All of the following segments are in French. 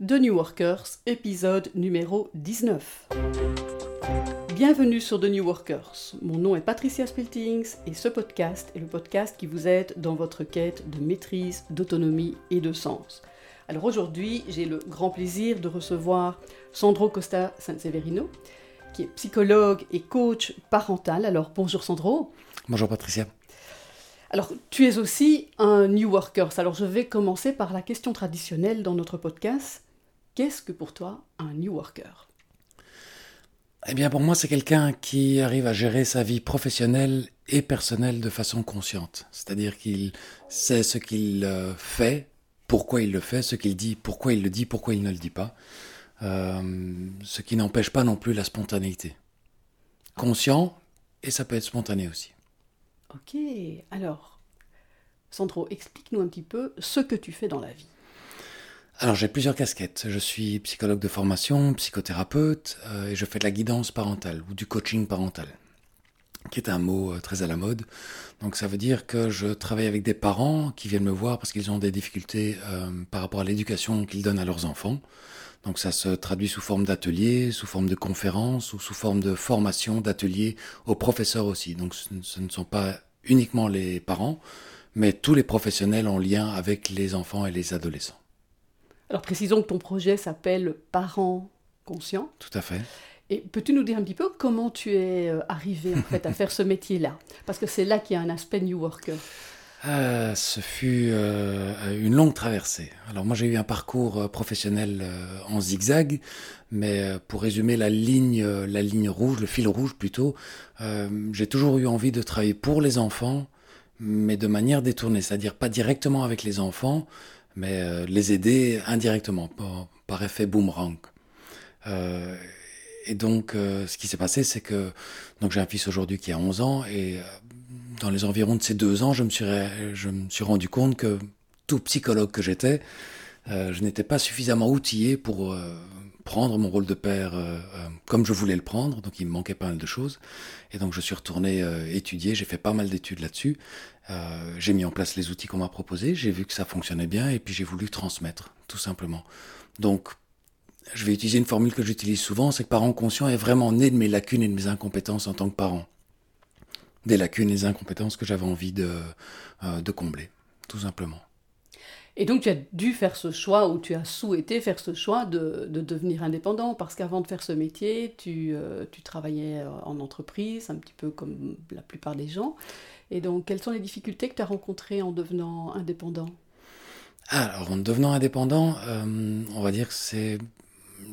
de New Workers, épisode numéro 19. Bienvenue sur The New Workers. Mon nom est Patricia Spiltings et ce podcast est le podcast qui vous aide dans votre quête de maîtrise, d'autonomie et de sens. Alors aujourd'hui, j'ai le grand plaisir de recevoir Sandro Costa Sanseverino, qui est psychologue et coach parental. Alors bonjour Sandro. Bonjour Patricia. Alors, tu es aussi un New Workers. Alors, je vais commencer par la question traditionnelle dans notre podcast. Qu'est-ce que pour toi un New Worker? Eh bien, pour moi, c'est quelqu'un qui arrive à gérer sa vie professionnelle et personnelle de façon consciente. C'est-à-dire qu'il sait ce qu'il euh, fait, pourquoi il le fait, ce qu'il dit, pourquoi il le dit, pourquoi il ne le dit pas. Euh, ce qui n'empêche pas non plus la spontanéité. Conscient, et ça peut être spontané aussi. Ok, alors, Sandro, explique-nous un petit peu ce que tu fais dans la vie. Alors j'ai plusieurs casquettes. Je suis psychologue de formation, psychothérapeute, euh, et je fais de la guidance parentale ou du coaching parental, qui est un mot euh, très à la mode. Donc ça veut dire que je travaille avec des parents qui viennent me voir parce qu'ils ont des difficultés euh, par rapport à l'éducation qu'ils donnent à leurs enfants. Donc ça se traduit sous forme d'ateliers, sous forme de conférences ou sous forme de formation, d'ateliers aux professeurs aussi. Donc ce, ne sont pas uniquement les parents, mais tous les professionnels en lien avec les enfants et les adolescents. Alors précisons que ton projet s'appelle Parents conscients. Tout à fait. Et peux-tu nous dire un petit peu comment tu es euh, arrivé en fait à faire ce métier-là? Parce que c'est là qu'il y a un aspect New Worker. Euh, ce fut euh, une longue traversée. Alors moi j'ai eu un parcours euh, professionnel en zigzag, mais pour résumer la ligne, la ligne rouge, le fil rouge plutôt, j'ai toujours eu envie de travailler pour les enfants, mais de manière détournée, c'est-à-dire pas directement avec les enfants, mais les aider indirectement, par, effet boomerang. et donc ce qui s'est passé, c'est que donc j'ai un fils aujourd'hui qui a 11 ans et dans les environs de ces deux ans, je me suis, je me suis rendu compte que tout psychologue que j'étais, euh, je n'étais pas suffisamment outillé pour euh, prendre mon rôle de père euh, comme je voulais le prendre, donc il me manquait pas mal de choses. Et donc je suis retourné étudier, j'ai fait pas mal d'études là-dessus. j'ai mis en place les outils qu'on m'a proposés, j'ai vu que ça fonctionnait bien et puis j'ai voulu transmettre, tout simplement. Donc je vais utiliser une formule que j'utilise souvent, c'est que parent conscient est vraiment né de mes lacunes et de mes incompétences en tant que parent des lacunes et des incompétences que j'avais envie euh, de combler, tout simplement. Et donc tu as dû faire ce choix, ou tu as souhaité faire ce choix de, de devenir indépendant, parce qu'avant de faire ce métier, tu, euh, tu, travaillais euh, en entreprise, un petit peu comme la plupart des gens. Et donc quelles sont les difficultés que tu as rencontrées en devenant indépendant? Alors en devenant indépendant, on va dire que c'est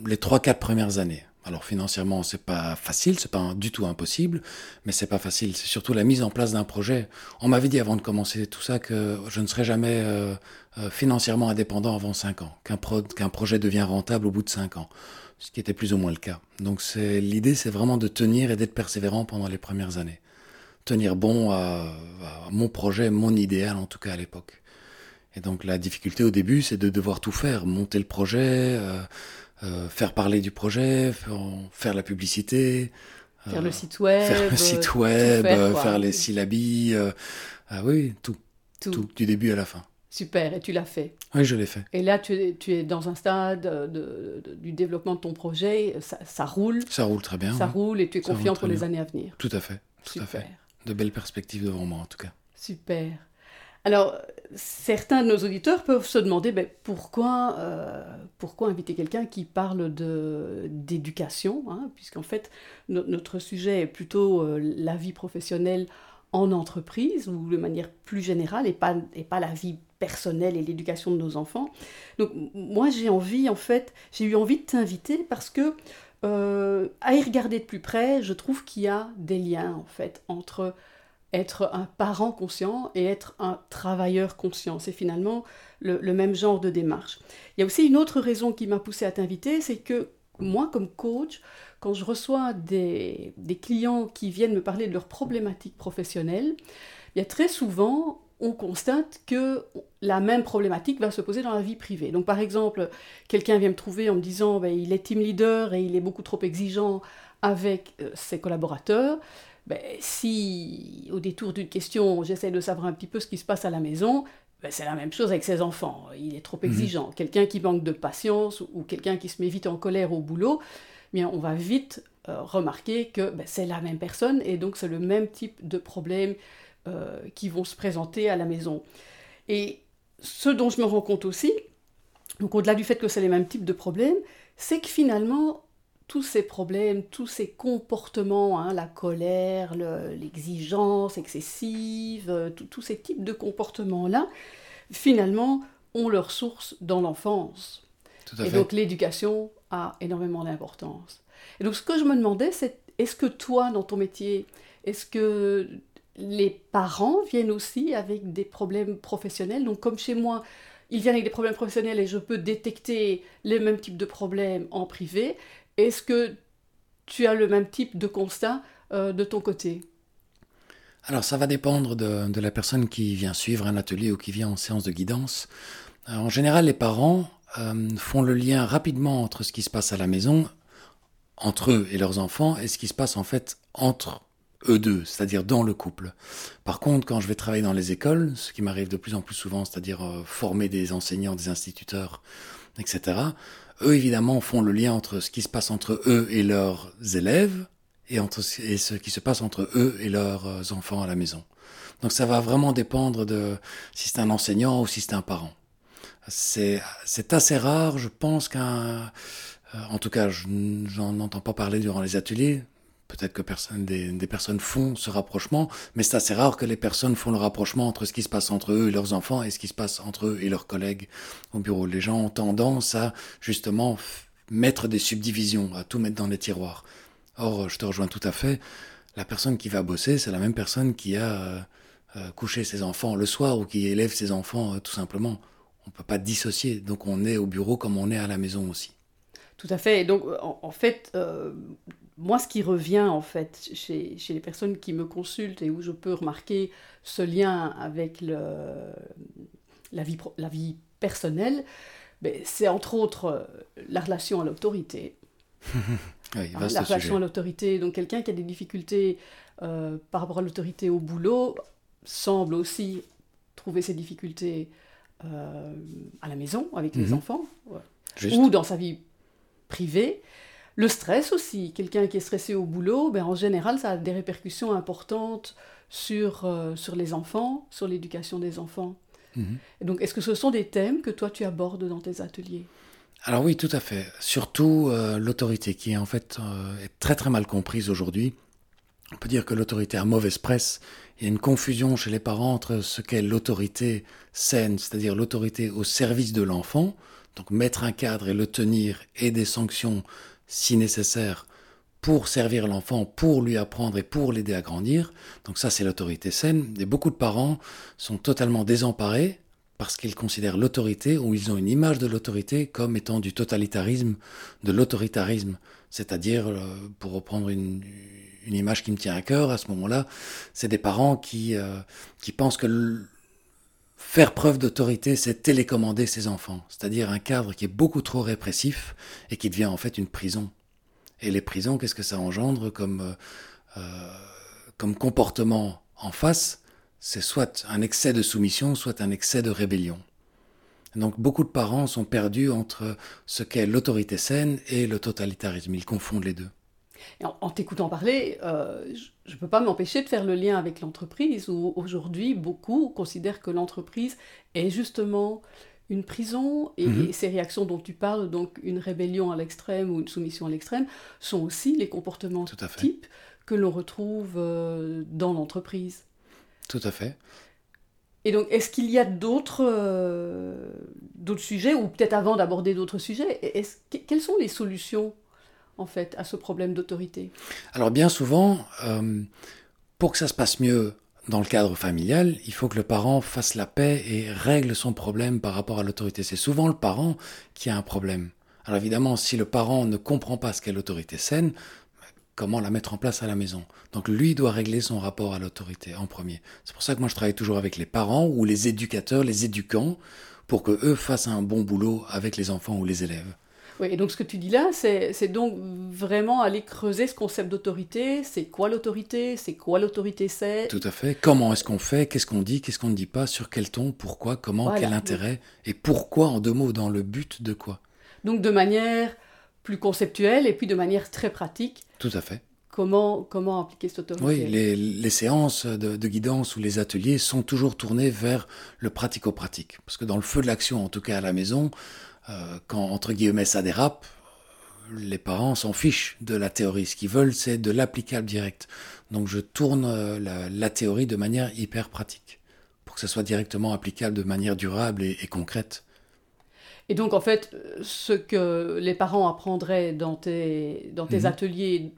les trois, quatre premières années. Alors financièrement, c'est pas facile, c'est pas du tout impossible, mais c'est pas facile. C'est surtout la mise en place d'un projet. On m'avait dit avant de commencer tout ça que je ne serais jamais euh, euh, financièrement indépendant avant 5 ans, qu'un projet devient rentable au bout de 5 ans, ce qui était plus ou moins le cas. Donc l'idée, c'est vraiment de tenir et d'être persévérant pendant les premières années, tenir bon à, mon projet, mon idéal en tout cas à l'époque. Et donc la difficulté au début, c'est de devoir tout faire, monter le projet. Euh, faire parler du projet, faire, la publicité. Faire le site web. Faire le site web, faire, les syllabies. ah oui, tout, tout. Du début à la fin. Super, et tu l'as fait. Oui, je l'ai fait. Et là, tu es, tu es dans un stade de, du développement de ton projet, ça, roule. Ça roule très bien. Ça roule et tu es confiant pour les années à venir. Tout à fait, tout à fait. De belles perspectives devant moi en tout cas. Super. Alors, certains de nos auditeurs peuvent se demander ben, pourquoi, euh, pourquoi inviter quelqu'un qui parle d'éducation, hein, puisqu'en fait, notre sujet est plutôt euh, la vie professionnelle en entreprise ou de manière plus générale et pas, et pas la vie personnelle et l'éducation de nos enfants. Donc, moi, j'ai envie, en fait, j'ai eu envie de t'inviter parce que, euh, à y regarder de plus près, je trouve qu'il y a des liens, en fait, entre être un parent conscient et être un travailleur conscient. C'est finalement le, même genre de démarche. Il y a aussi une autre raison qui m'a poussé à t'inviter, c'est que moi, comme coach, quand je reçois des, clients qui viennent me parler de leurs problématiques professionnelles, il y a très souvent, on constate que la même problématique va se poser dans la vie privée. Donc par exemple, quelqu'un vient me trouver en me disant ben, il est team leader et il est beaucoup trop exigeant avec euh, ses collaborateurs ben, si au détour d'une question, j'essaie de savoir un petit peu ce qui se passe à la maison, ben, c'est la même chose avec ses enfants. Il est trop Mhm. exigeant. Quelqu'un qui manque de patience ou quelqu'un qui se met vite en colère au boulot, eh bien, on va vite euh, remarquer que ben, c'est la même personne et donc c'est le même type de problèmes euh, qui vont se présenter à la maison. Et ce dont je me rends compte aussi, donc au-delà du fait que c'est les mêmes types de problèmes, c'est que finalement, tous ces problèmes, tous ces comportements, hein, la colère, le- l'exigence excessive, euh, tous ces types de comportements-là, finalement, ont leur source dans l'enfance. Et donc l'éducation a énormément d'importance. Et donc ce que je me demandais, c'est est-ce que toi, dans ton métier, est-ce que les parents viennent aussi avec des problèmes professionnels? Donc comme chez moi, ils viennent avec des problèmes professionnels et je peux détecter les mêmes types de problèmes en privé. Est-ce que tu as le même type de constat euh, de ton côté? Alors ça va dépendre de, la personne qui vient suivre un atelier ou qui vient en séance de guidance. Euh, en général, les parents euh, font le lien rapidement entre ce qui se passe à la maison, entre eux et leurs enfants, et ce qui se passe en fait entre eux deux, c'est-à-dire dans le couple. Par contre, quand je vais travailler dans les écoles, ce qui m'arrive de plus en plus souvent, c'est-à-dire former des enseignants, des instituteurs, etc., eux évidemment font le lien entre ce qui se passe entre eux et leurs élèves, et, entre, ce qui se passe entre eux et leurs euh, enfants à la maison. Donc ça va vraiment dépendre de si c'est un enseignant ou si c'est un parent. C'est c'est assez rare, je pense qu'un... euh, en tout cas, je n'en entends pas parler durant les ateliers. Peut-être que des, personnes font ce rapprochement, mais c'est assez rare que les personnes font le rapprochement entre ce qui se passe entre eux et leurs enfants et ce qui se passe entre eux et leurs collègues au bureau. Les gens ont tendance à justement mettre des subdivisions, à tout mettre dans les tiroirs. Or, je te rejoins tout à fait. La personne qui va bosser, c'est la même personne qui a euh, euh, couché ses enfants le soir ou qui élève ses enfants euh, tout simplement. On peut pas dissocier. Donc on est au bureau comme on est à la maison aussi. Tout à fait. Et donc, en, fait, moi, ce qui revient, en fait, chez, chez les personnes qui me consultent et où je peux remarquer ce lien avec le, la, vie, pro- la vie personnelle, ben, c'est entre autres euh, la relation à l'autorité. Oui, Hein, la sujet. relation à l'autorité. Donc, quelqu'un qui a des difficultés euh, par rapport à l'autorité au boulot semble aussi trouver ses difficultés euh, à la maison avec les Mhm. enfants. Ouais ou dans sa vie privée. Le stress aussi, quelqu'un qui est stressé au boulot, ben en général, ça a des répercussions importantes sur, euh, sur les enfants, sur l'éducation des enfants. Mhm. Donc, est-ce que ce sont des thèmes que toi, tu abordes dans tes ateliers? Alors oui, tout à fait. Surtout euh, l'autorité, qui en fait euh, est très très mal comprise aujourd'hui. On peut dire que l'autorité a mauvaise presse. Il y a une confusion chez les parents entre ce qu'est l'autorité saine, c'est-à-dire l'autorité au service de l'enfant, donc mettre un cadre et le tenir, et des sanctions si nécessaire pour servir l'enfant, pour lui apprendre et pour l'aider à grandir. Donc ça, c'est l'autorité saine. Et beaucoup de parents sont totalement désemparés parce qu'ils considèrent l'autorité ou ils ont une image de l'autorité comme étant du totalitarisme, de l'autoritarisme. C'est-à-dire, euh, pour reprendre une, image qui me tient à cœur à ce moment-là, c'est des parents qui, euh, qui pensent que faire preuve d'autorité, c'est télécommander ses enfants. C'est-à-dire un cadre qui est beaucoup trop répressif et qui devient en fait une prison. Et les prisons, qu'est-ce que ça engendre comme, euh, euh, comme comportement en face? C'est soit un excès de soumission, soit un excès de rébellion. Donc beaucoup de parents sont perdus entre ce qu'est l'autorité saine et le totalitarisme. Ils confondent les deux. Et en, en t'écoutant parler, euh, je ne peux pas m'empêcher de faire le lien avec l'entreprise, où aujourd'hui, beaucoup considèrent que l'entreprise est justement une prison, et, Mhm. et ces réactions dont tu parles, donc une rébellion à l'extrême ou une soumission à l'extrême, sont aussi les comportements types que l'on retrouve euh, dans l'entreprise. Tout à fait. Et donc, est-ce qu'il y a d'autres euh, sujets, ou peut-être avant d'aborder d'autres sujets, quelles sont les solutions, en fait, à ce problème d'autorité Alors bien souvent, euh, pour que ça se passe mieux dans le cadre familial, il faut que le parent fasse la paix et règle son problème par rapport à l'autorité. C'est souvent le parent qui a un problème. Alors évidemment, si le parent ne comprend pas ce qu'est l'autorité saine, comment la mettre en place à la maison? Donc lui doit régler son rapport à l'autorité en premier. C'est pour ça que moi je travaille toujours avec les parents ou les éducateurs, les éducants, pour que eux fassent un bon boulot avec les enfants ou les élèves. Oui, et donc ce que tu dis là, c'est donc vraiment aller creuser ce concept d'autorité. C'est quoi l'autorité? C'est quoi l'autorité c'est? Tout à fait. Comment est-ce qu'on fait? Qu'est-ce qu'on dit? Qu'est-ce qu'on ne dit pas? Sur quel ton? Pourquoi? Comment? Quel intérêt? Et pourquoi en deux mots Dans le but de quoi? Donc de manière plus conceptuelle et puis de manière très pratique. Tout à fait. Comment, comment appliquer cette autorité? Oui, les, séances de, guidance ou les ateliers sont toujours tournés vers le pratico-pratique. Parce que dans le feu de l'action, en tout cas à la maison, euh, quand entre guillemets ça dérape, les parents s'en fichent de la théorie. Ce qu'ils veulent, c'est de l'applicable direct. Donc je tourne euh, la, théorie de manière hyper pratique, pour que ce soit directement applicable de manière durable et, concrète. Et donc en fait, ce que les parents apprendraient dans tes, dans tes mhm. ateliers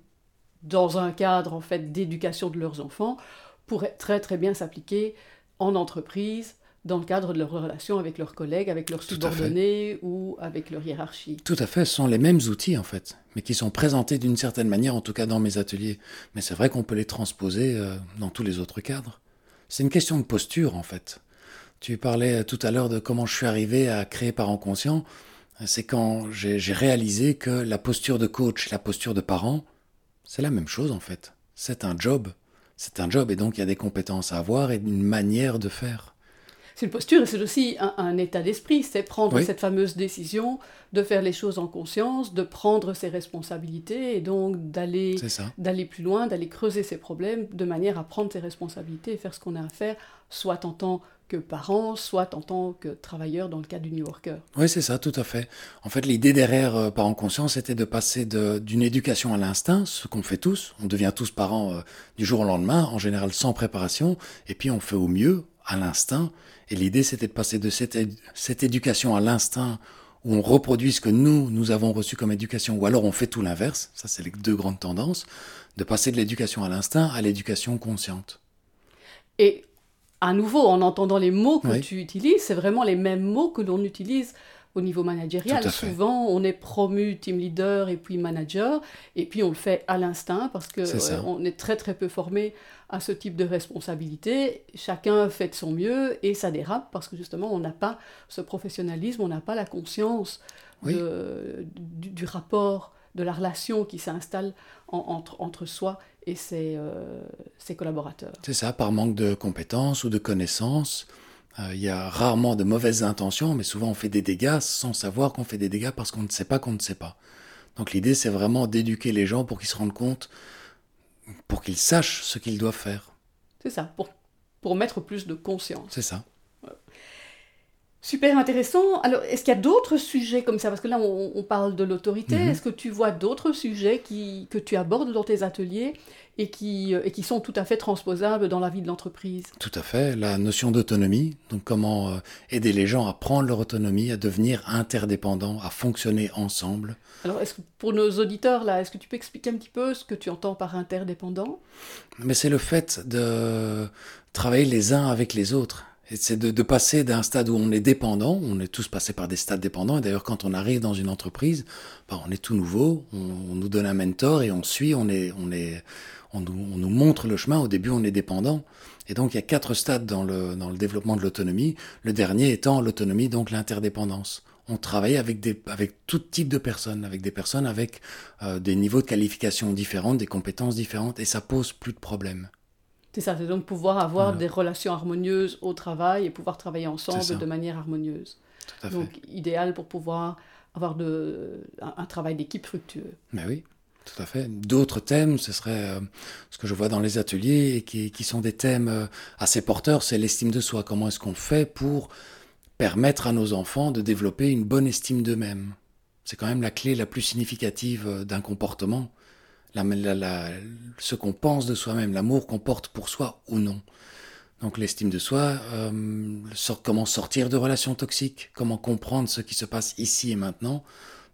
dans un cadre en fait d'éducation de leurs enfants pourrait très très bien s'appliquer en entreprise dans le cadre de leurs relations avec leurs collègues, avec leurs subordonnés ou avec leur hiérarchie. Tout à fait, ce sont les mêmes outils en fait, mais qui sont présentés d'une certaine manière, en tout cas dans mes ateliers. Mais c'est vrai qu'on peut les transposer euh, dans tous les autres cadres. C'est une question de posture en fait. Tu parlais tout à l'heure de comment je suis arrivé à créer Parents Conscients. C'est quand j'ai réalisé que la posture de coach, la posture de parent, c'est la même chose en fait. C'est un job. C'est un job et donc il y a des compétences à avoir et une manière de faire. C'est une posture et c'est aussi un, état d'esprit. C'est prendre cette fameuse décision de faire les choses en conscience, de prendre ses responsabilités et donc d'aller d'aller plus loin, d'aller creuser ses problèmes de manière à prendre ses responsabilités et faire ce qu'on a à faire, soit en tant que parent, soit en tant que travailleur dans le cas du New Worker. Oui, c'est ça, tout à fait. En fait, l'idée derrière euh, Parents Conscients, c'était de passer d'une éducation à l'instinct, ce qu'on fait tous. On devient tous parents euh, du jour au lendemain, en général sans préparation, et puis on fait au mieux, à l'instinct. Et l'idée, c'était de passer de cette, cette éducation à l'instinct, où on reproduit ce que nous, nous avons reçu comme éducation, ou alors on fait tout l'inverse, ça c'est les deux grandes tendances, de passer de l'éducation à l'instinct à l'éducation consciente. Et à nouveau, en entendant les mots que tu utilises, c'est vraiment les mêmes mots que l'on utilise au niveau managérial. Souvent, on est promu team leader et puis manager, et puis on le fait à l'instinct parce que euh, on est très très peu formé à ce type de responsabilité. Chacun fait de son mieux et ça dérape parce que justement, on n'a pas ce professionnalisme, on n'a pas la conscience du, rapport, de la relation qui s'installe entre, entre soi et euh, ses, collaborateurs. C'est ça, par manque de compétences ou de connaissances. Euh, il y a rarement de mauvaises intentions, mais souvent on fait des dégâts sans savoir qu'on fait des dégâts parce qu'on ne sait pas qu'on ne sait pas. Donc l'idée, c'est vraiment d'éduquer les gens pour qu'ils se rendent compte, pour qu'ils sachent ce qu'ils doivent faire. C'est ça, pour, pour mettre plus de conscience. C'est ça. Super intéressant. Alors, est-ce qu'il y a d'autres sujets comme ça? Parce que là, on, parle de l'autorité. Mhm. Est-ce que tu vois d'autres sujets qui, que tu abordes dans tes ateliers et qui, euh, et qui sont tout à fait transposables dans la vie de l'entreprise? Tout à fait. La notion d'autonomie, donc comment euh, aider les gens à prendre leur autonomie, à devenir interdépendants, à fonctionner ensemble. Alors, est-ce que pour nos auditeurs, là, est-ce que tu peux expliquer un petit peu ce que tu entends par interdépendant? Mais c'est le fait de travailler les uns avec les autres c'est de, passer d'un stade où on est dépendant, on est tous passés par des stades dépendants, et d'ailleurs quand on arrive dans une entreprise, bah, on est tout nouveau, on, nous donne un mentor et on suit, on, est, on, est, on, nous, montre le chemin, au début on est dépendant, et donc il y a quatre stades dans le, dans le développement de l'autonomie, le dernier étant l'autonomie, donc l'interdépendance. On travaille avec, des, avec tout type de personnes, avec des personnes avec euh, des niveaux de qualification différents, des compétences différentes, et ça pose plus de problèmes. C'est ça, c'est donc pouvoir avoir des relations harmonieuses au travail et pouvoir travailler ensemble de manière harmonieuse. Donc idéal pour pouvoir avoir de, un, travail d'équipe fructueux. Mais oui, tout à fait. D'autres thèmes, ce serait euh, ce que je vois dans les ateliers et qui, qui sont des thèmes euh, assez porteurs, c'est l'estime de soi. Comment est-ce qu'on fait pour permettre à nos enfants de développer une bonne estime d'eux-mêmes? C'est quand même la clé la plus significative euh, d'un comportement ce qu'on pense de soi-même, l'amour qu'on porte pour soi ou non. Donc l'estime de soi, euh, comment sortir de relations toxiques, comment comprendre ce qui se passe ici et maintenant.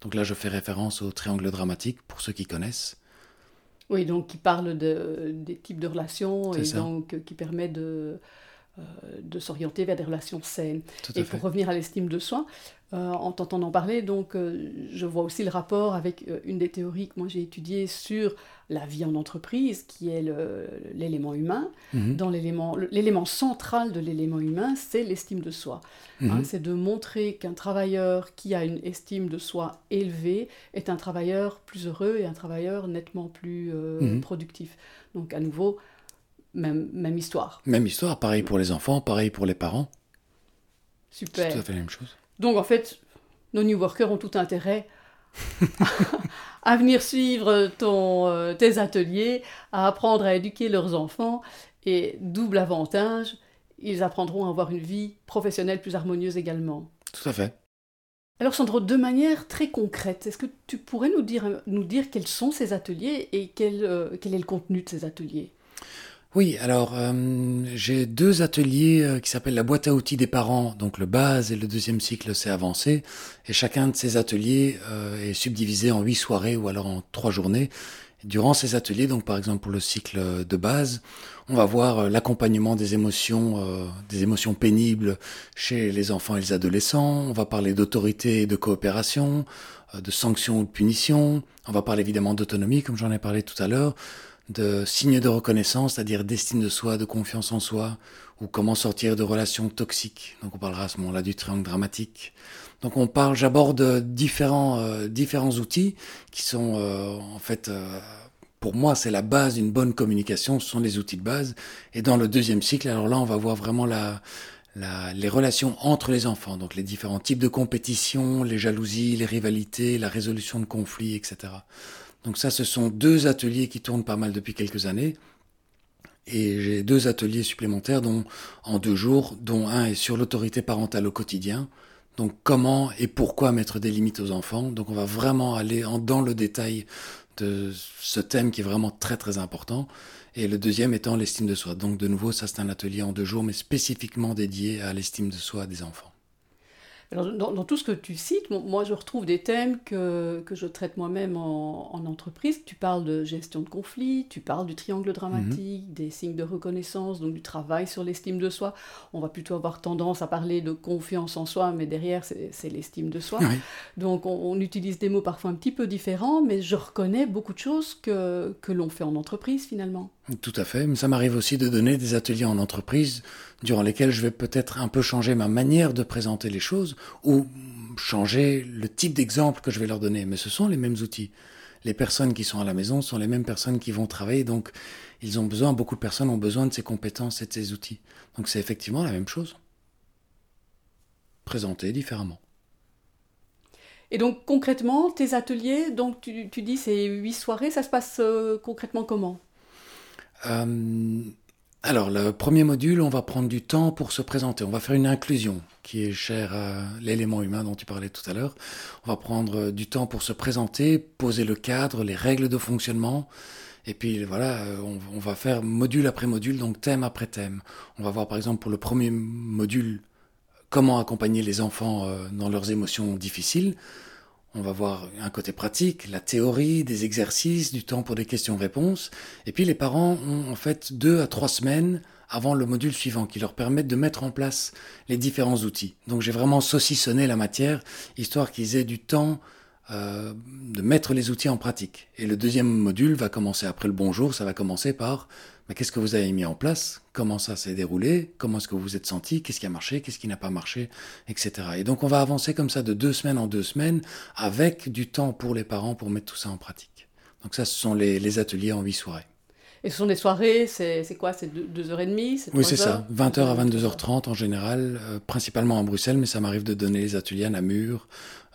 Donc là, je fais référence au triangle dramatique pour ceux qui connaissent. Oui, donc qui parle de, des types de relations et donc qui permet de, de s'orienter vers des relations saines. Et pour revenir à l'estime de soi, euh, en t'entendant parler, donc euh, je vois aussi le rapport avec euh, une des théories que moi j'ai étudiées sur la vie en entreprise, qui est l'élément humain. Mhm. Dans l'élément central de l'élément humain, c'est l'estime de soi. Hein, mhm. c'est de montrer qu'un travailleur qui a une estime de soi élevée est un travailleur plus heureux et un travailleur nettement plus mhm. productif. Donc à nouveau, même, même histoire. Même histoire, pareil pour les enfants, pareil pour les parents. Super. C'est tout à fait la même chose. Donc en fait, nos new workers ont tout intérêt à venir suivre ton, euh, tes ateliers, à apprendre à éduquer leurs enfants, et double avantage, ils apprendront à avoir une vie professionnelle plus harmonieuse également. Tout à fait. Alors Sandro, de manière très concrète, est-ce que tu pourrais nous dire, nous dire quels sont ces ateliers et quel, euh, quel est le contenu de ces ateliers? Oui, alors euh, j'ai deux ateliers euh, qui s'appellent la boîte à outils des parents, donc le base et le deuxième cycle c'est avancé, et chacun de ces ateliers euh, est subdivisé en huit soirées ou alors en trois journées. durant ces ateliers, donc par exemple pour le cycle de base, on va voir l'accompagnement des émotions, des émotions pénibles chez les enfants et les adolescents. On va parler d'autorité et de coopération, de sanctions ou de punitions. On va parler évidemment d'autonomie, comme j'en ai parlé tout à l'heure de signes de reconnaissance, c'est-à-dire d'estime de soi, de confiance en soi, ou comment sortir de relations toxiques. Donc on parlera à ce moment-là du triangle dramatique. Donc on parle, j'aborde différents euh, différents outils qui sont euh, en fait euh, pour moi c'est la base d'une bonne communication, ce sont les outils de base. Et dans le deuxième cycle, alors là on va voir vraiment la, la, les relations entre les enfants, donc les différents types de compétitions, les jalousies, les rivalités, la résolution de conflits, etc. Donc ça, ce sont deux ateliers qui tournent pas mal depuis quelques années. Et j'ai deux ateliers supplémentaires dont, en deux jours, dont un est sur l'autorité parentale au quotidien. Donc comment et pourquoi mettre des limites aux enfants. Donc on va vraiment aller en, dans le détail de ce thème qui est vraiment très très important. Et le deuxième étant l'estime de soi. Donc de nouveau, ça c'est un atelier en deux jours, mais spécifiquement dédié à l'estime de soi des enfants dans, tout ce que tu cites, moi je retrouve des thèmes que, que je traite moi-même en, entreprise. Tu parles de gestion de conflit, tu parles du triangle dramatique, mhm. des signes de reconnaissance, donc du travail sur l'estime de soi. On va plutôt avoir tendance à parler de confiance en soi, mais derrière c'est l'estime de soi. Donc on, utilise des mots parfois un petit peu différents, mais je reconnais beaucoup de choses que, que l'on fait en entreprise finalement. Tout à fait, mais ça m'arrive aussi de donner des ateliers en entreprise durant lesquels je vais peut-être un peu changer ma manière de présenter les choses ou changer le type d'exemple que je vais leur donner. Mais ce sont les mêmes outils. Les personnes qui sont à la maison sont les mêmes personnes qui vont travailler, donc ils ont besoin, beaucoup de personnes ont besoin de ces compétences et de ces outils. Donc c'est effectivement la même chose. Présenté différemment. Et donc concrètement, tes ateliers, donc tu, dis c'est huit soirées, ça se passe euh, concrètement comment? Euh, alors, le premier module, on va prendre du temps pour se présenter. On va faire une inclusion qui est chère à l'élément humain dont tu parlais tout à l'heure. On va prendre du temps pour se présenter, poser le cadre, les règles de fonctionnement. Et puis voilà, on, on va faire module après module, donc thème après thème. On va voir par exemple pour le premier module comment accompagner les enfants euh, dans leurs émotions difficiles. On va voir un côté pratique, la théorie, des exercices, du temps pour des questions-réponses. Et puis les parents ont en fait deux à trois semaines avant le module suivant qui leur permettent de mettre en place les différents outils. Donc j'ai vraiment saucissonné la matière, histoire qu'ils aient du temps euh, de mettre les outils en pratique. Et le deuxième module va commencer après le bonjour, ça va commencer par mais qu'est-ce que vous avez mis en place, comment ça s'est déroulé, comment est-ce que vous vous êtes senti, qu'est-ce qui a marché, qu'est-ce qui n'a pas marché, etc. Et donc on va avancer comme ça de deux semaines en deux semaines avec du temps pour les parents pour mettre tout ça en pratique. Donc ça, ce sont les, ateliers en huit soirées. Et ce sont des soirées, c'est quoi? C'est deux, heures et demie? Oui, c'est ça. 20h à 22h30 en général, euh, principalement à Bruxelles, mais ça m'arrive de donner les ateliers à Namur.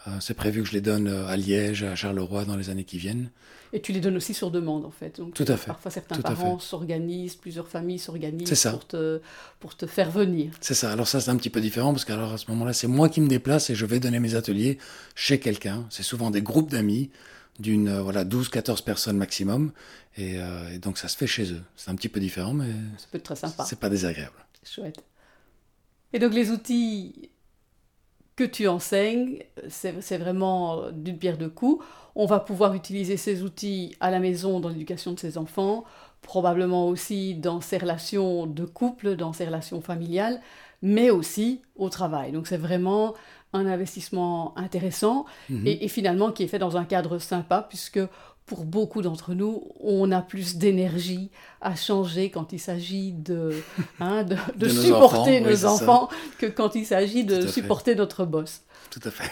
Euh, c'est prévu que je les donne euh, à Liège, à Charleroi dans les années qui viennent. Et tu les donnes aussi sur demande, en fait. Tout à fait. Parfois, certains parents s'organisent, plusieurs familles s'organisent pour te, pour te faire venir. C'est ça. Alors ça, c'est un petit peu différent, parce qu'à ce moment-là, c'est moi qui me déplace et je vais donner mes ateliers chez quelqu'un. C'est souvent des groupes d'amis d'une euh, voilà 12-14 personnes maximum. Euh, et, donc, ça se fait chez eux. C'est un petit peu différent, mais... Ça peut être très sympa. C'est pas désagréable. Chouette. Et donc, les outils que tu enseignes, c'est vraiment d'une pierre deux coups. On va pouvoir utiliser ces outils à la maison dans l'éducation de ses enfants, probablement aussi dans ses relations de couple, dans ses relations familiales, mais aussi au travail. Donc c'est vraiment un investissement intéressant Mhm. et, et finalement qui est fait dans un cadre sympa puisque pour beaucoup d'entre nous, on a plus d'énergie à changer quand il s'agit de, hein, de, de De nos supporter enfants, nos enfants que quand il s'agit de fait. supporter notre boss. Tout à fait.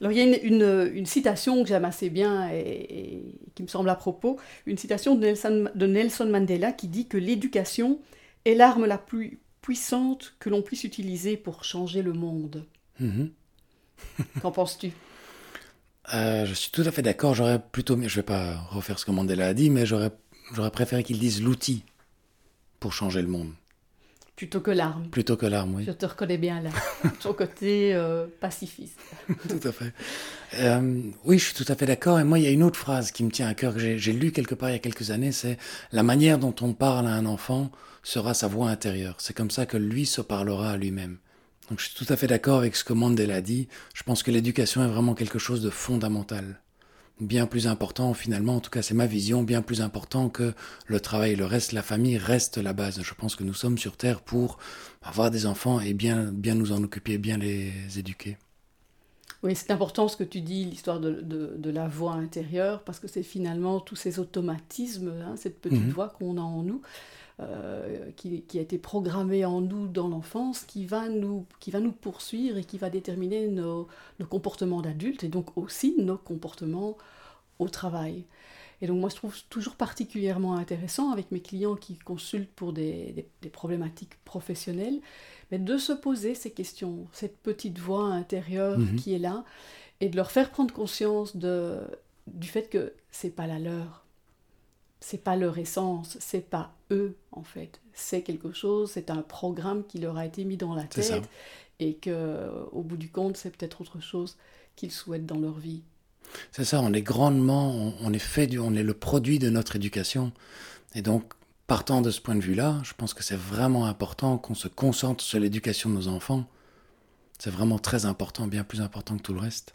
Alors il y a une, une- une citation que j'aime assez bien et, et qui me semble à propos, une citation de Nelson, de Nelson Mandela qui dit que l'éducation est l'arme la plus puissante que l'on puisse utiliser pour changer le monde. Mhm. Qu'en penses-tu? Euh, je suis tout à fait d'accord. J'aurais plutôt, je vais pas refaire ce que Mandela a dit, mais j'aurais, j'aurais préféré qu'il dise l'outil pour changer le monde, Plutôt que l'arme. plutôt que l'arme, oui. Je te reconnais bien là, ton côté euh, pacifiste. tout à fait. Euh, oui, je suis tout à fait d'accord. Et moi, il y a une autre phrase qui me tient à cœur que j'ai, j'ai lu quelque part il y a quelques années. C'est la manière dont on parle à un enfant sera sa voix intérieure. C'est comme ça que lui se parlera à lui-même. Donc, je suis tout à fait d'accord avec ce que Mandela a dit. Je pense que l'éducation est vraiment quelque chose de fondamental. Bien plus important, finalement, en tout cas, c'est ma vision, bien plus important que le travail. Le reste, la famille reste la base. Je pense que nous sommes sur Terre pour avoir des enfants et bien, bien nous en occuper, bien les éduquer. Oui, c'est important ce que tu dis, l'histoire de, de- de la voix intérieure, parce que c'est finalement tous ces automatismes, hein, cette petite Mhm. voix qu'on a en nous, euh, qui, qui a été programmée en nous dans l'enfance, qui, va nous- qui va nous poursuivre et qui va déterminer nos, nos comportements d'adultes et donc aussi nos comportements au travail. Et donc moi je trouve toujours particulièrement intéressant avec mes clients qui consultent pour des, des- des problématiques professionnelles, mais de se poser ces questions, cette petite voix intérieure Mhm. qui est là, et de leur faire prendre conscience de, du fait que c'est pas la leur, c'est pas leur essence, c'est pas eux en fait, c'est quelque chose, c'est un programme qui leur a été mis dans la ça. tête, et que au bout du compte c'est peut-être autre chose qu'ils souhaitent dans leur vie. C'est ça, on est grandement, on, on est fait du, on est le produit de notre éducation. Et donc, partant de ce point de vue-là, je pense que c'est vraiment important qu'on se concentre sur l'éducation de nos enfants. C'est vraiment très important, bien plus important que tout le reste.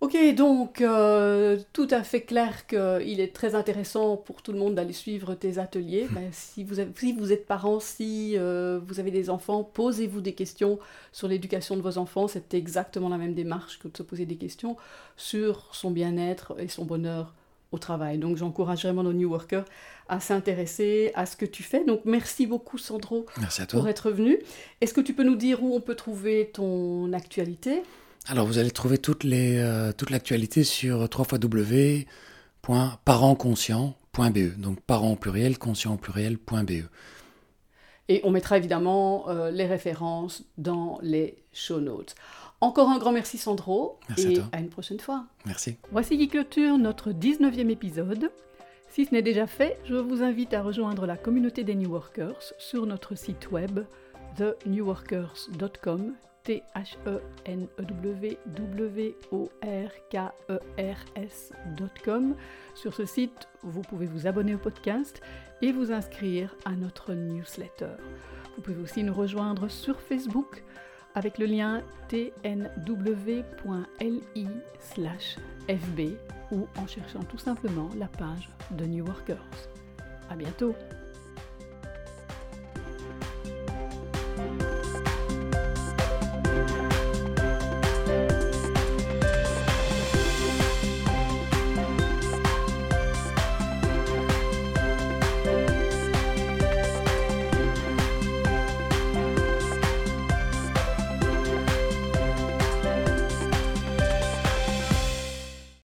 Ok, donc euh, tout à fait clair qu'il est très intéressant pour tout le monde d'aller suivre tes ateliers. Ben, si, vous avez- si vous êtes parent, si euh, vous avez des enfants, posez-vous des questions sur l'éducation de vos enfants. C'est exactement la même démarche que de se poser des questions sur son bien-être et son bonheur au travail. Donc j'encourage vraiment nos New Workers à s'intéresser à ce que tu fais. Donc merci beaucoup Sandro Merci à toi. pour être venu. Est-ce que tu peux nous dire où on peut trouver ton actualité? Alors, vous allez trouver toutes les, euh, toute l'actualité sur www.parentsconscient.be. Donc, parents au pluriel, conscient au pluriel.be. Et on mettra évidemment euh, les références dans les show notes. Encore un grand merci Sandro Merci à et toi. à une prochaine fois. Merci. Voici qui clôture notre 19e épisode. Si ce n'est déjà fait, je vous invite à rejoindre la communauté des New Workers sur notre site web thenewworkers.com t h e n e w w o r k e r s.com. Sur ce site, vous pouvez vous abonner au podcast et vous inscrire à notre newsletter. Vous pouvez aussi nous rejoindre sur Facebook avec le lien tnw.li fb ou en cherchant tout simplement la page de New Workers. À bientôt!